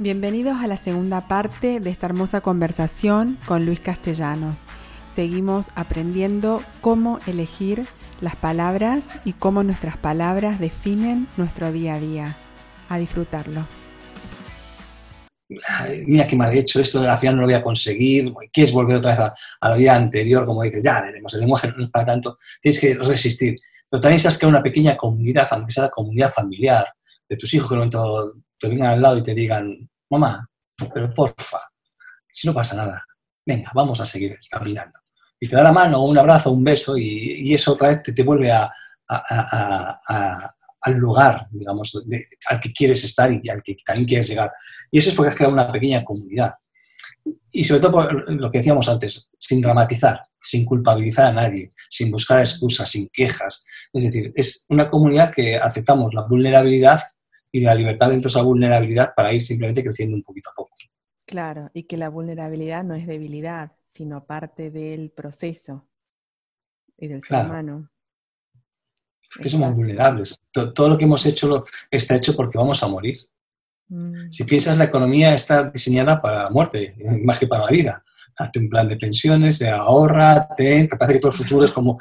Bienvenidos a la segunda parte de esta hermosa conversación con Luis Castellanos. Seguimos aprendiendo cómo elegir las palabras y cómo nuestras palabras definen nuestro día a día. A disfrutarlo. mira qué mal hecho esto, al final no lo voy a conseguir, quieres volver otra vez a, la vida anterior, como dices, ya veremos, el lenguaje no es para tanto, tienes que resistir. Pero también sabes que una pequeña comunidad, aunque sea la comunidad familiar, de tus hijos que en momento te vengan al lado y te digan, mamá, pero porfa, si no pasa nada, venga, vamos a seguir caminando. Y te da la mano, un abrazo, un beso, y, eso otra vez te, te vuelve a, al lugar, digamos, al que quieres estar y al que también quieres llegar. Y eso es porque has creado una pequeña comunidad. Y sobre todo lo que decíamos antes, sin dramatizar, sin culpabilizar a nadie, sin buscar excusas, sin quejas. Es decir, es una comunidad que aceptamos la vulnerabilidad y la libertad dentro de esa vulnerabilidad para ir simplemente creciendo un poquito a poco. Claro, y que la vulnerabilidad no es debilidad, sino parte del proceso y del ser humano. Es que somos vulnerables. Todo, lo que hemos hecho está hecho porque vamos a morir. Mm. Si piensas, la economía está diseñada para la muerte, más que para la vida. Hazte un plan de pensiones, ahorra, ten, que parece que todo el futuro es como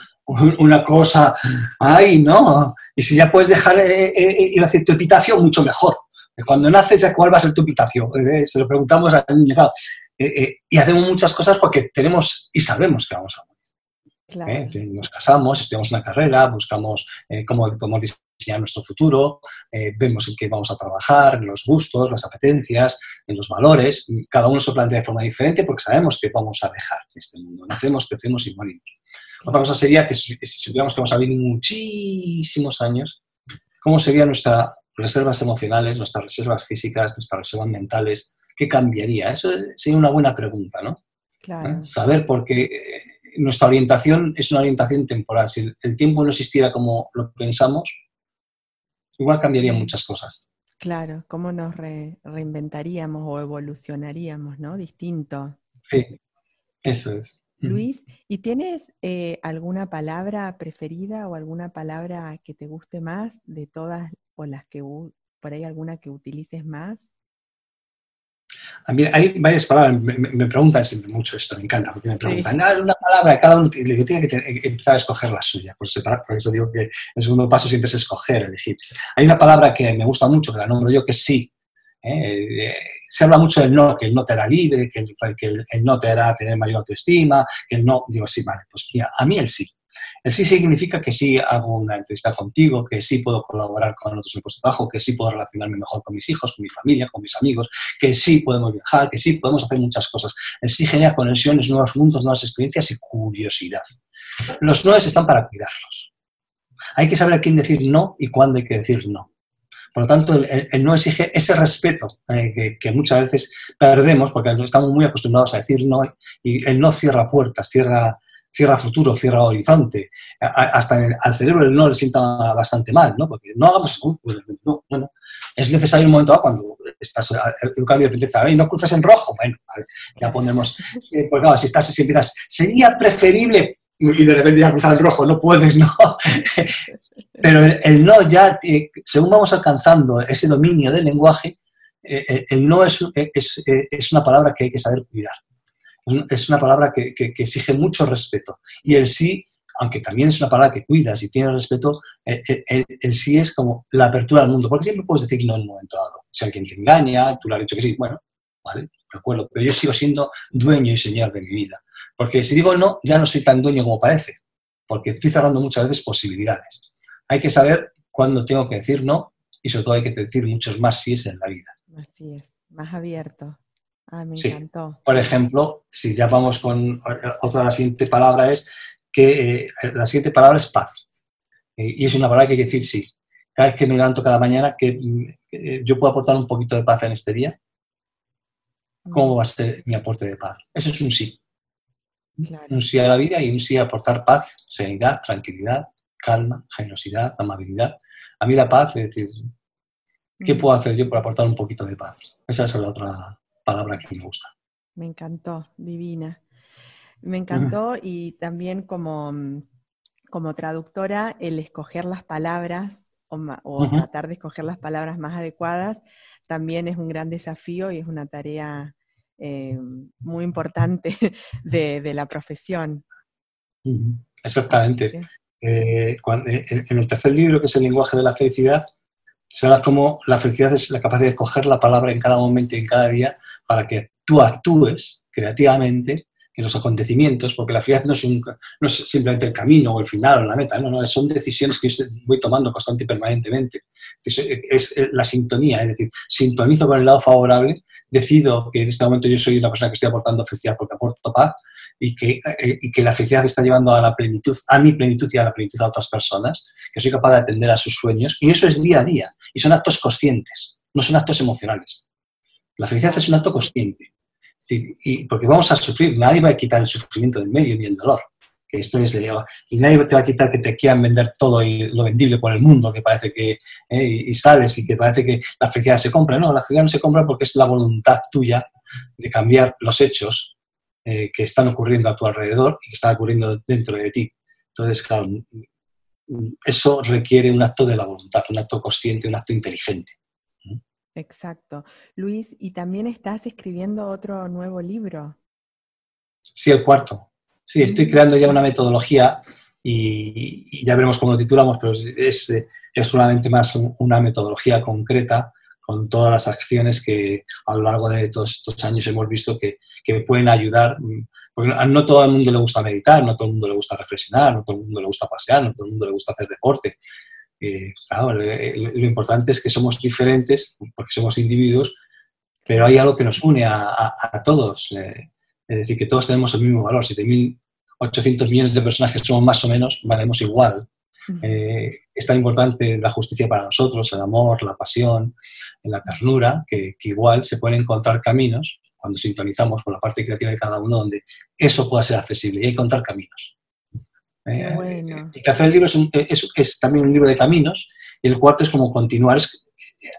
una cosa, ay, no. Y si ya puedes dejar eh, eh, eh, ir a hacer tu epitafio, mucho mejor. Cuando naces, ya cuál va a ser tu epitafio. Se lo preguntamos al niño. y hacemos muchas cosas porque tenemos y sabemos que vamos a morir. Nos casamos, estudiamos una carrera, buscamos cómo podemos diseñar nuestro futuro, vemos en qué vamos a trabajar, en los gustos, las apetencias, en los valores. Cada uno se plantea de forma diferente porque sabemos que vamos a dejar este mundo. Nacemos, crecemos y morimos. Otra cosa sería que si, supiéramos que vamos a vivir muchísimos años, ¿cómo serían nuestras reservas emocionales, nuestras reservas físicas, nuestras reservas mentales? ¿Qué cambiaría? Eso sería una buena pregunta, ¿no? Claro. ¿Eh? Saber por qué eh, nuestra orientación es una orientación temporal. Si el tiempo no existiera como lo pensamos, igual cambiarían muchas cosas. Claro, cómo nos reinventaríamos o evolucionaríamos, ¿no? Distinto. Sí, eso es. Luis, ¿y tienes eh, alguna palabra preferida o alguna palabra que te guste más de todas o las que por ahí alguna que utilices más? A mí hay varias palabras, me, preguntan siempre mucho esto, me encanta, porque me preguntan, ah, una palabra, cada uno tiene que empezar a escoger la suya, por, por, eso digo que el segundo paso siempre es escoger, elegir. Hay una palabra que me gusta mucho, que la nombro yo, que es sí. ¿eh? se habla mucho del no, que el no te hará libre, que el, que el, no te hará tener mayor autoestima, que el no, digo, sí, vale, pues mira, a mí el sí. El sí significa que sí hago una entrevista contigo, que sí puedo colaborar con otros equipos de trabajo, que sí puedo relacionarme mejor con mis hijos, con mi familia, con mis amigos, que sí podemos viajar, que sí podemos hacer muchas cosas. El sí genera conexiones, nuevos mundos, nuevas experiencias y curiosidad. Los noes están para cuidarlos. Hay que saber a quién decir no y cuándo hay que decir no. Por lo tanto, el, no exige ese respeto eh, que, muchas veces perdemos porque estamos muy acostumbrados a decir no y el no cierra puertas, cierra, cierra futuro, cierra horizonte. hasta al cerebro el no le sienta bastante mal, ¿no? Porque no hagamos, pues, no, no, Es necesario un momento cuando estás educando y de repente, y no cruzas en rojo, bueno, ya pondremos, pues claro, si estás, si empiezas, sería preferible y de repente ya cruzar el rojo, no puedes, ¿no? Pero el, no ya, eh, según vamos alcanzando ese dominio del lenguaje, eh, eh, el no es, es, es, una palabra que hay que saber cuidar. Es una palabra que, que, exige mucho respeto. Y el sí, aunque también es una palabra que cuidas y tiene respeto, el, el, sí es como la apertura al mundo, porque siempre puedes decir no en un momento dado. Si alguien te engaña, tú le has dicho que sí, bueno, vale, de acuerdo, pero yo sigo siendo dueño y señor de mi vida. Porque si digo no, ya no soy tan dueño como parece, porque estoy cerrando muchas veces posibilidades. Hay que saber cuándo tengo que decir no y sobre todo hay que decir muchos más sí es en la vida. Así es, más abierto. Ah, me encantó. Por ejemplo, si ya vamos con otra, la siguiente palabra es que eh, la siguiente palabra es paz. Eh, y es una palabra que hay que decir sí. Cada vez que me levanto cada mañana, que eh, yo puedo aportar un poquito de paz en este día. ¿Cómo va a ser mi aporte de paz? Eso es un sí. Un sí a la vida y un sí a aportar paz, serenidad, tranquilidad, calma, generosidad, amabilidad. A mí la paz es decir, ¿qué puedo hacer yo para aportar un poquito de paz? Esa es la otra palabra que me gusta. Me encantó, divina. Me encantó y también como, como traductora el escoger las palabras o, tratar de escoger las palabras más adecuadas también es un gran desafío y es una tarea eh, muy importante de, la profesión. Exactamente. Eh, en el tercer libro, que es el lenguaje de la felicidad, habla cómo la felicidad es la capacidad de coger la palabra en cada momento y en cada día para que tú actúes creativamente en los acontecimientos, porque la felicidad no es, no es simplemente el camino o el final o la meta, no, no, son decisiones que yo voy tomando constante y permanentemente. Es, la sintonía, es decir, sintonizo con el lado favorable, decido que en este momento yo soy una persona que estoy aportando felicidad porque aporto paz y que, eh, y que la felicidad está llevando a la plenitud, a mi plenitud y a la plenitud a otras personas, que soy capaz de atender a sus sueños y eso es día a día y son actos conscientes, no son actos emocionales. La felicidad es un acto consciente y porque vamos a sufrir, nadie va a quitar el sufrimiento del medio ni el dolor. Que esto es, y nadie te va a quitar que te quieran vender todo lo vendible por el mundo, que parece que, eh, y sales y que parece que la felicidad se compra. No, la felicidad no se compra porque es la voluntad tuya de cambiar los hechos eh, que están ocurriendo a tu alrededor y que están ocurriendo dentro de ti. Entonces, claro, eso requiere un acto de la voluntad, un acto consciente, un acto inteligente. Exacto. Luis, y también estás escribiendo otro nuevo libro. Sí, el cuarto. Sí, estoy mm. creando ya una metodología y, ya veremos cómo lo titulamos, pero es, es solamente más una metodología concreta con todas las acciones que a lo largo de todos estos años hemos visto que, que pueden ayudar, porque no todo el mundo le gusta meditar, no todo el mundo le gusta reflexionar, no todo el mundo le gusta pasear, no todo el mundo le gusta hacer deporte, eh, claro, lo importante es que somos diferentes, porque somos individuos, pero hay algo que nos une a, todos. Eh, es decir, que todos tenemos el mismo valor. 7.800 millones de personas que somos más o menos, valemos igual. Eh, es tan importante la justicia para nosotros, el amor, la pasión, la ternura, que, que, igual se pueden encontrar caminos cuando sintonizamos con la parte creativa de cada uno donde eso pueda ser accesible y encontrar caminos. Eh, el tercer libro es, también un libro de caminos y el cuarto es como continuar.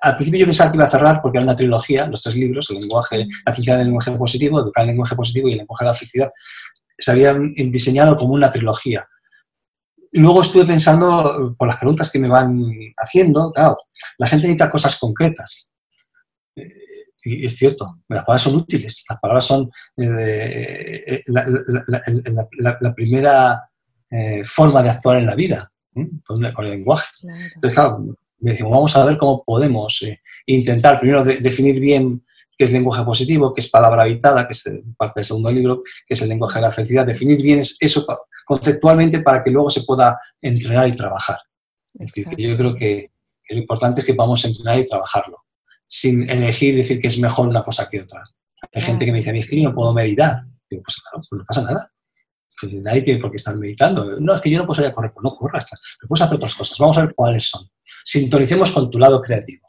al principio yo pensaba que iba a cerrar porque era una trilogía, los tres libros, el lenguaje, la ciencia del lenguaje positivo, educar el lenguaje positivo y el lenguaje de la felicidad, se habían diseñado como una trilogía. Luego estuve pensando, por las preguntas que me van haciendo, claro, la gente necesita cosas concretas. Eh, y es cierto, las palabras son útiles, las palabras son eh, la, primera eh, forma de actuar en la vida, con, el lenguaje. Entonces, claro, decimos, vamos a ver cómo podemos eh, intentar primero definir bien qué es lenguaje positivo, qué es palabra habitada, que es eh, parte del segundo libro, que es el lenguaje de la felicidad, definir bien eso conceptualmente para que luego se pueda entrenar y trabajar. Es decir, que yo creo que, lo importante es que vamos a entrenar y trabajarlo, sin elegir decir que es mejor una cosa que otra. Hay gente que me dice, a mí es que yo no puedo meditar. Digo, pues claro, pues no pasa nada nadie tiene por qué estar meditando. No, es que yo no puedo salir a correr, pues no corras, pero puedes hacer otras cosas. Vamos a ver cuáles son. Sintonicemos con tu lado creativo.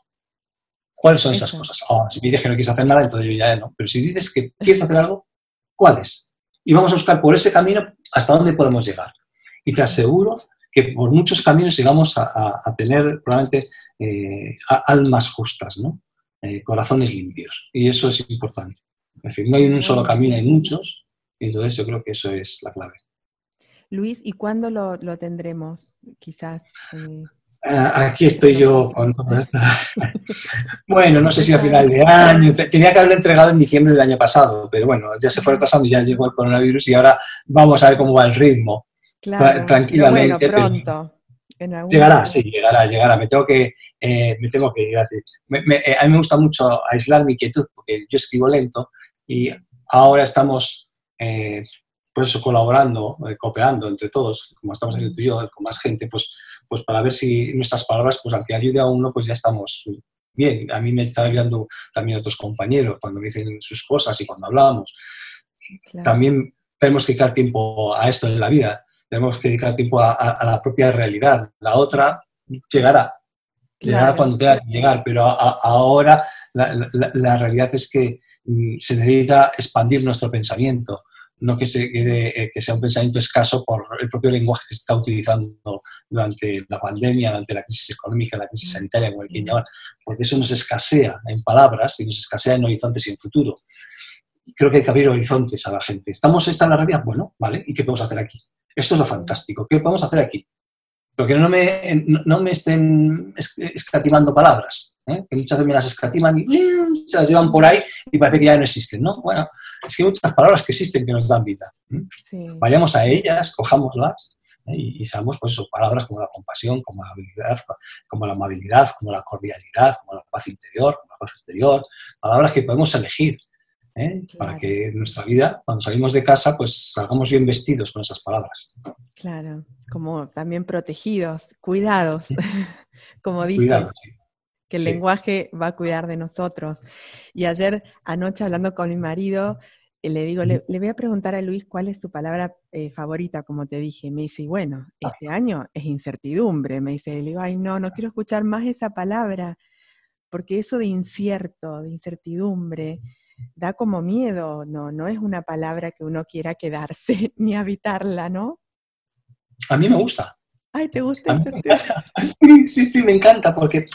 ¿Cuáles son esas cosas? Oh, si me dices que no quieres hacer nada, entonces yo ya no. Pero si dices que quieres hacer algo, ¿cuáles? Y vamos a buscar por ese camino hasta dónde podemos llegar. Y te aseguro que por muchos caminos llegamos a, tener probablemente eh, almas justas, ¿no? Eh, corazones limpios. Y eso es importante. Es decir, no hay un solo camino, hay muchos, entonces yo creo que eso es la clave. Luis, ¿y cuándo lo, tendremos? Quizás. Eh, ah, aquí estoy yo con Bueno, no sé si a final de año. Tenía que haberlo entregado en diciembre del año pasado, pero bueno, ya se fue retrasando, ya llegó el coronavirus y ahora vamos a ver cómo va el ritmo. Claro, tranquilamente. Pero bueno, pronto. llegará, sí, llegará, llegará. Me tengo que, eh, me tengo que ir a decir. Eh, a mí me gusta mucho aislar mi quietud porque yo escribo lento y ahora estamos eh, pues eso, colaborando, eh, cooperando entre todos, como estamos haciendo tú y yo, con más gente, pues, pues para ver si nuestras palabras, pues aunque ayude a uno, pues ya estamos bien. A mí me están ayudando también otros compañeros cuando me dicen sus cosas y cuando hablamos. También tenemos que dedicar tiempo a esto en la vida, tenemos que dedicar tiempo a, la propia realidad. La otra llegará, llegará cuando tenga que llegar, pero ahora la, realidad es que mm, se necesita expandir nuestro pensamiento no que, se eh, que sea un pensamiento escaso por el propio lenguaje que se está utilizando durante la pandemia, durante la crisis económica, la crisis sanitaria, como quien llamar, porque eso nos escasea en palabras y nos escasea en horizontes y en futuro. Creo que hay que abrir horizontes a la gente. ¿Estamos esta en la realidad? Bueno, ¿vale? ¿Y qué podemos hacer aquí? Esto es lo fantástico. ¿Qué podemos hacer aquí? Pero que no me, no me estén escatimando palabras, ¿eh? que muchas veces me las escatiman y se las llevan por ahí y parece que ya no existen, ¿no? Bueno, es que hay muchas palabras que existen que nos dan vida. Vayamos a ellas, cojámoslas ¿eh? y, y, seamos pues palabras como la compasión, como la habilidad, como la amabilidad, como la cordialidad, como la paz interior, como la paz exterior, palabras que podemos elegir. ¿eh? para que en nuestra vida, cuando salimos de casa, pues salgamos bien vestidos con esas palabras. Claro, como también protegidos, cuidados, como dice. Que el lenguaje va a cuidar de nosotros. Y ayer anoche hablando con mi marido, eh, le digo, le, voy a preguntar a Luis cuál es su palabra eh, favorita, como te dije. Me dice, bueno, ah. este año es incertidumbre. Me dice, le digo, ay, no, no quiero escuchar más esa palabra, porque eso de incierto, de incertidumbre, da como miedo, no, no es una palabra que uno quiera quedarse ni habitarla, ¿no? A mí me gusta. Ay, ¿te gusta? Sí, sí, sí, me encanta porque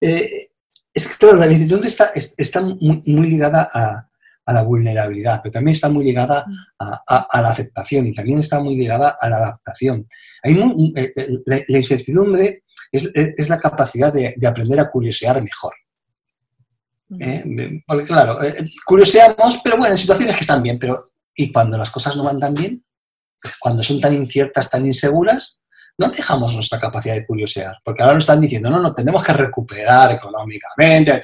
eh, es que claro, la incertidumbre está, está muy, ligada a, la vulnerabilidad, pero también está muy ligada mm. a, la aceptación y también está muy ligada a la adaptación. Hay eh, eh, la, incertidumbre es, la capacidad de, de aprender a curiosear mejor. ¿eh? porque claro, eh, curioseamos, pero bueno, en situaciones que están bien, pero ¿y cuando las cosas no van tan bien? Cuando son tan inciertas, tan inseguras, no dejamos nuestra capacidad de curiosear, porque ahora nos están diciendo, no, no, tenemos que recuperar económicamente,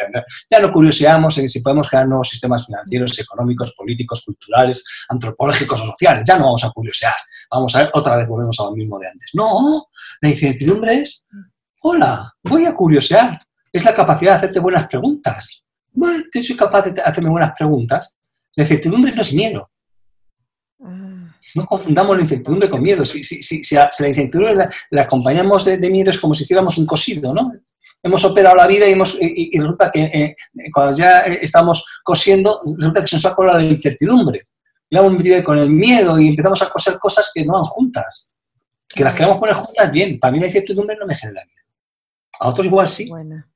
ya no curioseamos en si podemos crear nuevos sistemas financieros, económicos, políticos, culturales, antropológicos o sociales, ya no vamos a curiosear, vamos a ver, otra vez volvemos a lo mismo de antes. No, la incertidumbre es, hola, voy a curiosear, es la capacidad de hacerte buenas preguntas, bueno, soy capaz de hacerme buenas preguntas. La incertidumbre no es miedo. Ah. No confundamos la incertidumbre con miedo. Si, la incertidumbre la, acompañamos de, miedo es como si hiciéramos un cosido, ¿no? Hemos operado la vida y, hemos, y, resulta que eh, cuando ya estamos cosiendo, resulta que se nos ha colado la incertidumbre. Le hemos metido con el miedo y empezamos a coser cosas que no van juntas. Que las queremos poner juntas, bien. Para mí la incertidumbre no me genera miedo. A otros igual sí.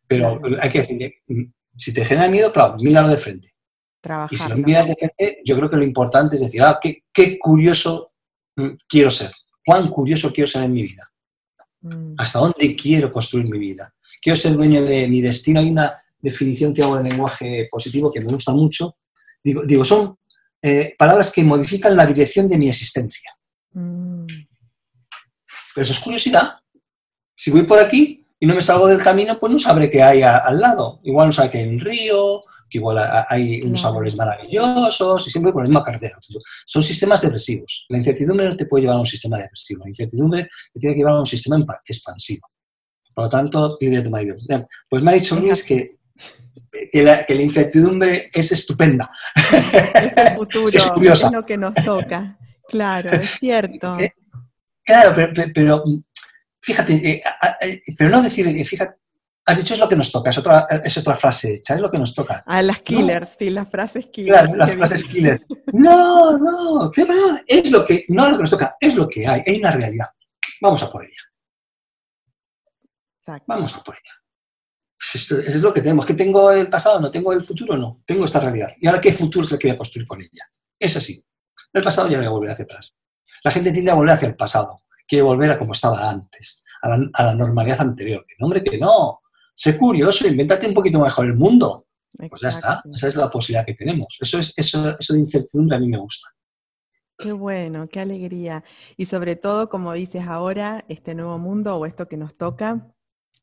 Pero hay que decir, si te genera miedo, claro, míralo de frente. Y si lo miras de frente, yo creo que lo importante es decir, ah, qué, curioso mm, quiero ser, cuán curioso quiero ser en mi vida, mm. hasta dónde quiero construir mi vida. Quiero ser dueño de mi destino. Hay una definición que hago de lenguaje positivo que me gusta mucho. Digo, digo son eh, palabras que modifican la dirección de mi existencia. Mm. Pero eso es curiosidad. Si voy por aquí, y no me salgo del camino, pues no sabré qué hay al lado. Igual no sabe que hay un río, que igual hay unos sabores maravillosos y siempre por la misma carretera. Son sistemas depresivos. La incertidumbre no te puede llevar a un sistema depresivo. La incertidumbre te tiene que llevar a un sistema expansivo. Por lo tanto, dile a tu marido. Pues me ha dicho Luis que, que, la, incertidumbre es estupenda. Es el futuro, es, curiosa. es lo que nos toca. Claro, es cierto. Eh, claro, pero fíjate, eh, eh, pero no decir, fíjate, has dicho es lo que nos toca, es otra, es otra frase hecha, es lo que nos toca. Ah, las killers, sí, las frases killers. Claro, las frases killers. No, no, ¿qué va? Es lo que, no es lo que nos toca, es lo que hay, hay una realidad. Vamos a por ella. Vamos a por ella. Pues esto, es lo que tenemos. ¿Que tengo el pasado? ¿No tengo el futuro? No. Tengo esta realidad. ¿Y ahora qué futuro es el que voy a construir con ella? Es así. El pasado ya no voy a volver hacia atrás. La gente tiende a volver hacia el pasado quiere volver a como estaba antes, a la, normalidad anterior. Que no, hombre, que no. Sé curioso, invéntate un poquito mejor el mundo. Pues ya está, esa es la posibilidad que tenemos. Eso, es, eso, eso de incertidumbre a mí me gusta. Qué bueno, qué alegría. Y sobre todo, como dices ahora, este nuevo mundo o esto que nos toca.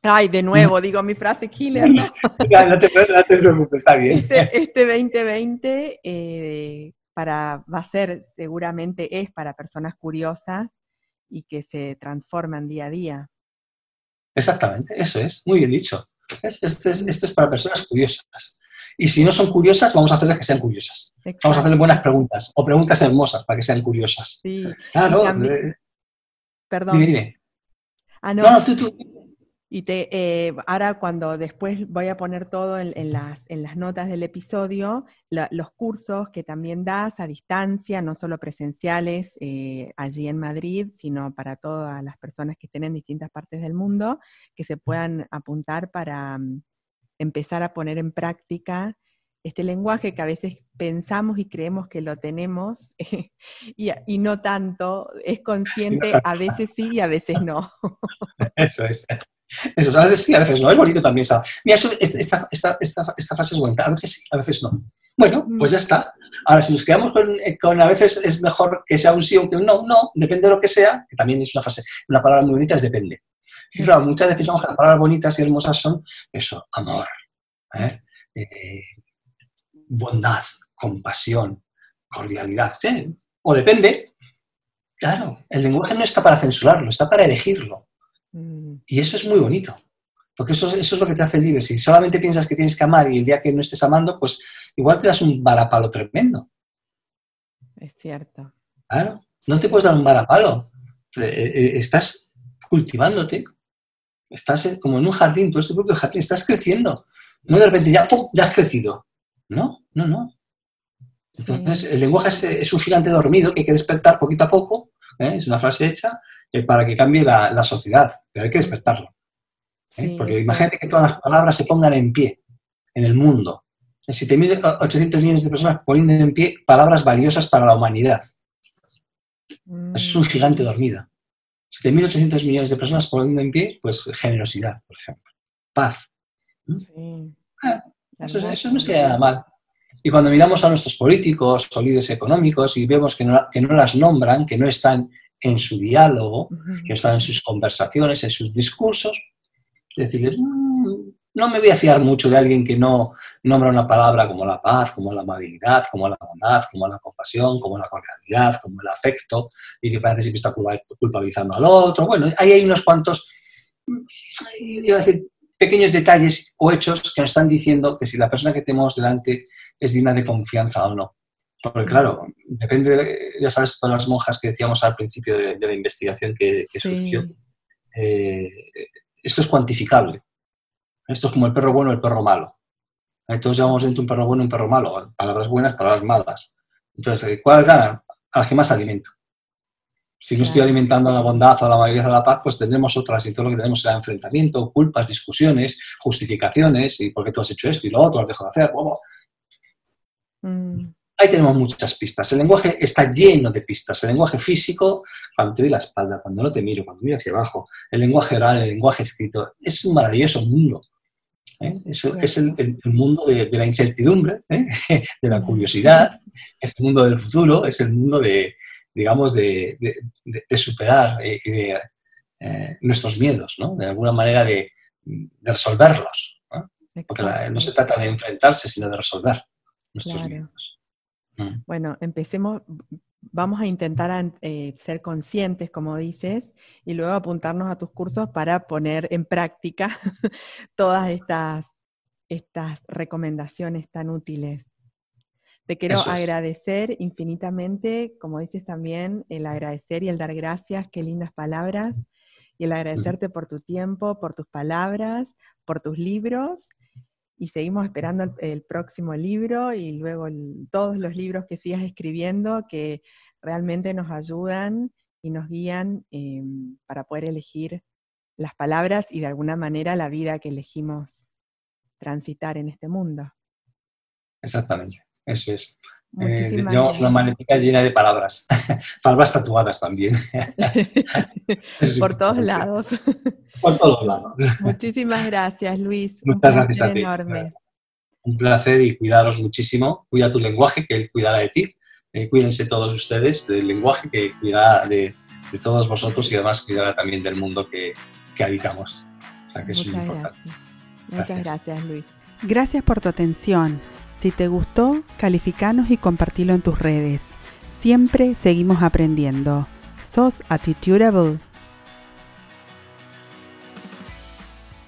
Ay, de nuevo, digo mi frase killer. No, no, te, preocupes, está bien. Este, 2020 este eh, para, va a ser, seguramente es para personas curiosas, y que se transforman día a día. Exactamente, eso es, muy bien dicho. Esto es, para personas curiosas. Y si no son curiosas, vamos a hacerles que sean curiosas. Vamos a hacerles buenas preguntas o preguntas hermosas para que sean curiosas. Sí. Claro. Eh, Perdón. Dime, dime. Ah, no. no, tú, tú, y te, eh, ahora cuando después voy a poner todo en, las, en las, notas del episodio, los cursos que también das a distancia, no solo presenciales eh, allí en Madrid, sino para todas las personas que estén en distintas partes del mundo, que se puedan apuntar para mm, empezar a poner en práctica este lenguaje que a veces pensamos y creemos que lo tenemos y, y, no tanto, es consciente, a veces sí y a veces no. Eso es. Eso, a veces sí, a veces no. Es bonito también. Mira, esta, esta, esta, frase es bonita. A veces sí, a veces no. Bueno, pues ya está. Ahora, si nos quedamos eh, con, a veces es mejor que sea un sí o que un no, no, depende de lo que sea, que también es una frase, una palabra muy bonita, es depende. Y claro, muchas veces pensamos que las palabras bonitas y hermosas son eso, amor, ¿eh? Eh, bondad, compasión, cordialidad. O depende. Claro, el lenguaje no está para censurarlo, está para elegirlo. Mm. Y eso es muy bonito. Porque eso, eso, es lo que te hace libre. Si solamente piensas que tienes que amar y el día que no estés amando, pues igual te das un varapalo tremendo. Es cierto. Claro, no te puedes dar un varapalo. Eh, eh, estás cultivándote. Estás como en un jardín, tú eres tu propio jardín, estás creciendo. No de repente ya, ya has crecido. No, no, no. Entonces, el lenguaje es, un gigante dormido que hay que despertar poquito a poco. ¿eh? Es una frase hecha para que cambie la, la sociedad, pero hay que despertarlo. ¿eh? Porque imagínate que todas las palabras se pongan en pie en el mundo. 7.800 millones de personas poniendo en pie palabras valiosas para la humanidad. es un gigante dormido. 7.800 millones de personas poniendo en pie, pues generosidad, por ejemplo. Paz. ¿Mm? Ah, eso, eso, no sería mal. Y cuando miramos a nuestros políticos o líderes económicos y vemos que no, que no las nombran, que no están en su diálogo, que no están en sus conversaciones, en sus discursos, decirles, mm, no me voy a fiar mucho de alguien que no nombra una palabra como la paz, como la amabilidad, como la bondad, como la compasión, como la cordialidad, como el afecto, y que parece siempre está culpabilizando al otro. Bueno, ahí hay unos cuantos, iba a decir, pequeños detalles o hechos que nos están diciendo que si la persona que tenemos delante es digna de confianza o no. Porque claro, depende, ya sabes, todas las monjas que decíamos al principio de, la investigación que, surgió, eh, esto es cuantificable. Esto es como el perro bueno y el perro malo. Todos llamamos dentro un perro bueno y un perro malo. Palabras buenas, palabras malas. Entonces, eh, ¿cuál gana? Al que más alimento. Si no estoy alimentando la bondad o la amabilidad o la paz, pues tendremos otras y todo lo que tenemos será enfrentamiento, culpas, discusiones, justificaciones y por qué tú has hecho esto y lo otro, has dejado de hacer. Mm. Ahí tenemos muchas pistas. El lenguaje está lleno de pistas. El lenguaje físico, cuando te doy la espalda, cuando no te miro, cuando miro hacia abajo, el lenguaje oral, el lenguaje escrito, es un maravilloso mundo. ¿eh? Es, el, mundo de, la incertidumbre, ¿eh? de la curiosidad, es el mundo del futuro, es el mundo de, digamos, de, superar eh, nuestros miedos, ¿no? de alguna manera de, resolverlos. Porque no se trata de enfrentarse, sino de resolver nuestros miedos. Mm. Bueno, empecemos, vamos a intentar eh, ser conscientes, como dices, y luego apuntarnos a tus cursos para poner en práctica todas estas, estas recomendaciones tan útiles. Te quiero agradecer infinitamente, como dices también, el agradecer y el dar gracias, qué lindas palabras, y el agradecerte por tu tiempo, por tus palabras, por tus libros y seguimos esperando el, próximo libro y luego todos los libros que sigas escribiendo que realmente nos ayudan y nos guían em, para poder elegir las palabras y de alguna manera la vida que elegimos transitar en este mundo. Exactamente, eso es. Eh, llevamos una maletica llena de palabras, palabras tatuadas también. Por todos lados. Por todos lados. Muchísimas gracias, Luis. Muchas gracias a ti. Enorme. Un placer y cuidaros muchísimo. Cuida tu lenguaje, que él cuidará de ti. Eh, cuídense todos ustedes del lenguaje, que cuidará de, todos vosotros y además cuidará también del mundo que, habitamos. O sea, que es muy importante. Muchas gracias, Luis. Gracias por tu atención. Si te gustó, calificanos y compartilo en tus redes. Siempre seguimos aprendiendo. Sos attitudeable